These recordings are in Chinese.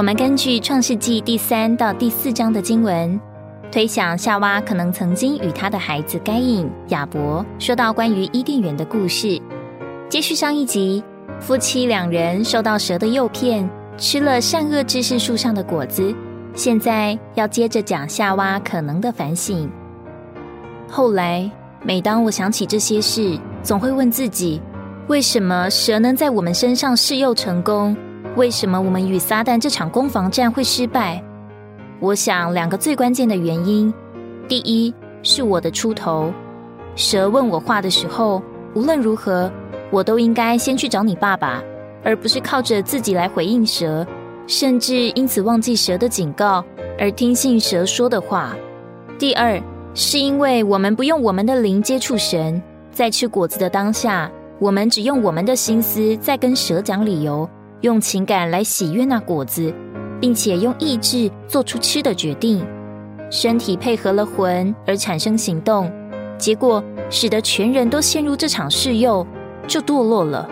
我们根据创世纪第三到第四章的经文，推想夏娃可能曾经与他的孩子该隐、亚伯说到关于伊甸园的故事。接续上一集，夫妻两人受到蛇的诱骗，吃了善恶知识树上的果子。现在要接着讲夏娃可能的反省。后来，每当我想起这些事，总会问自己：为什么蛇能在我们身上试诱成功？为什么我们与撒旦这场攻防战会失败？我想两个最关键的原因：第一是我的出头。蛇问我话的时候，无论如何，我都应该先去找你爸爸，而不是靠着自己来回应蛇，甚至因此忘记蛇的警告，而听信蛇说的话。第二是因为我们不用我们的灵接触神，在吃果子的当下，我们只用我们的心思在跟蛇讲理由。用情感来喜悦那果子，并且用意志做出吃的决定，身体配合了魂而产生行动，结果使得全人都陷入这场试诱，就堕落了。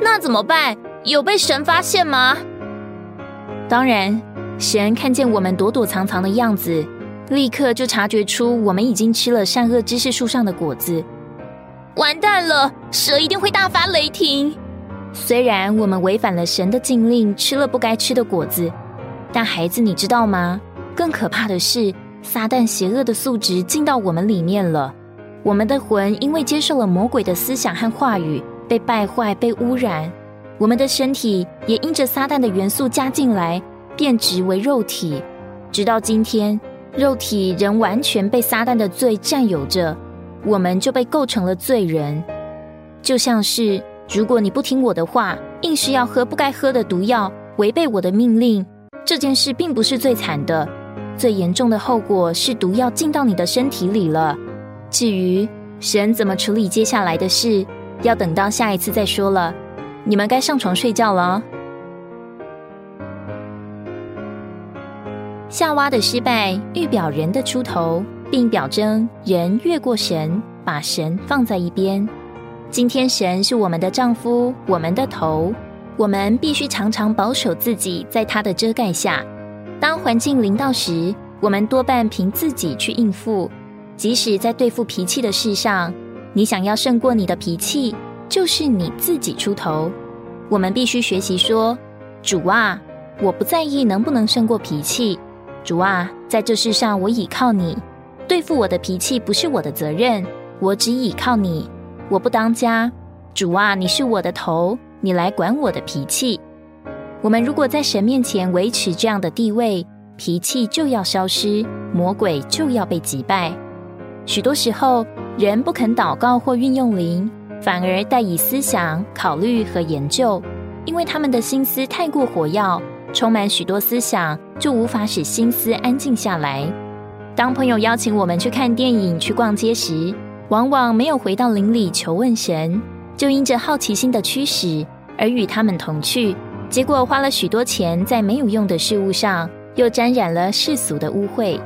那怎么办？有被神发现吗？当然，神看见我们躲躲藏藏的样子，立刻就察觉出我们已经吃了善恶知识树上的果子。完蛋了，蛇一定会大发雷霆。虽然我们违反了神的禁令，吃了不该吃的果子，但孩子，你知道吗？更可怕的是，撒旦邪恶的素质进到我们里面了。我们的魂因为接受了魔鬼的思想和话语，被败坏、被污染。我们的身体也因着撒旦的元素加进来，变质为肉体。直到今天，肉体仍完全被撒旦的罪占有着，我们就被构成了罪人，就像是。如果你不听我的话，硬是要喝不该喝的毒药，违背我的命令，这件事并不是最惨的，最严重的后果是毒药进到你的身体里了。至于神怎么处理接下来的事，要等到下一次再说了。你们该上床睡觉了。夏娃的失败预表人的出头，并表征人越过神，把神放在一边。今天神是我们的丈夫，我们的头，我们必须常常保守自己在他的遮盖下。当环境临到时，我们多半凭自己去应付。即使在对付脾气的事上，你想要胜过你的脾气，就是你自己出头。我们必须学习说：“主啊，我不在意能不能胜过脾气。主啊，在这世上我倚靠你，对付我的脾气不是我的责任，我只倚靠你。”我不当家，主啊，你是我的头，你来管我的脾气。我们如果在神面前维持这样的地位，脾气就要消失，魔鬼就要被击败。许多时候，人不肯祷告或运用灵，反而带以思想、考虑和研究，因为他们的心思太过火药，充满许多思想，就无法使心思安静下来。当朋友邀请我们去看电影、去逛街时，往往没有回到林里求问神，就因着好奇心的驱使而与他们同去，结果花了许多钱在没有用的事物上，又沾染了世俗的污秽。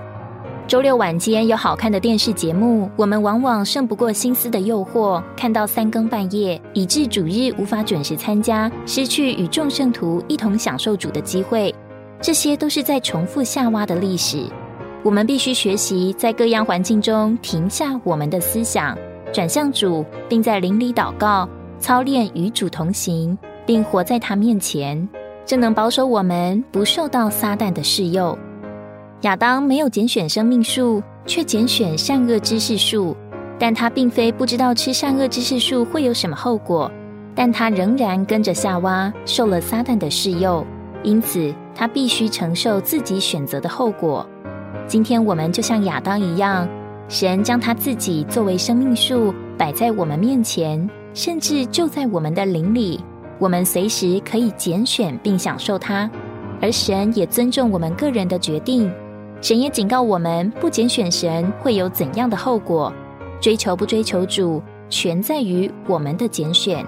周六晚间有好看的电视节目，我们往往胜不过心思的诱惑，看到三更半夜，以致主日无法准时参加，失去与众圣徒一同享受主的机会。这些都是在重复夏娃的历史。我们必须学习在各样环境中停下我们的思想，转向主，并在灵里祷告，操练与主同行，并活在他面前，这能保守我们不受到撒旦的试诱。亚当没有拣选生命树，却拣选善恶知识树，但他并非不知道吃善恶知识树会有什么后果，但他仍然跟着夏娃受了撒旦的试诱，因此他必须承受自己选择的后果。今天我们就像亚当一样，神将他自己作为生命树摆在我们面前，甚至就在我们的灵里，我们随时可以拣选并享受它。而神也尊重我们个人的决定，神也警告我们不拣选神会有怎样的后果。追求不追求主，全在于我们的拣选。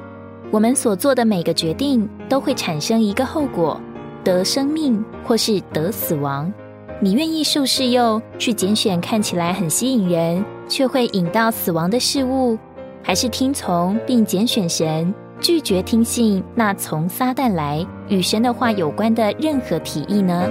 我们所做的每个决定都会产生一个后果：得生命或是得死亡。你愿意受试诱去拣选看起来很吸引人却会引到死亡的事物，还是听从并拣选神拒绝听信那从撒旦来与神的话有关的任何提议呢？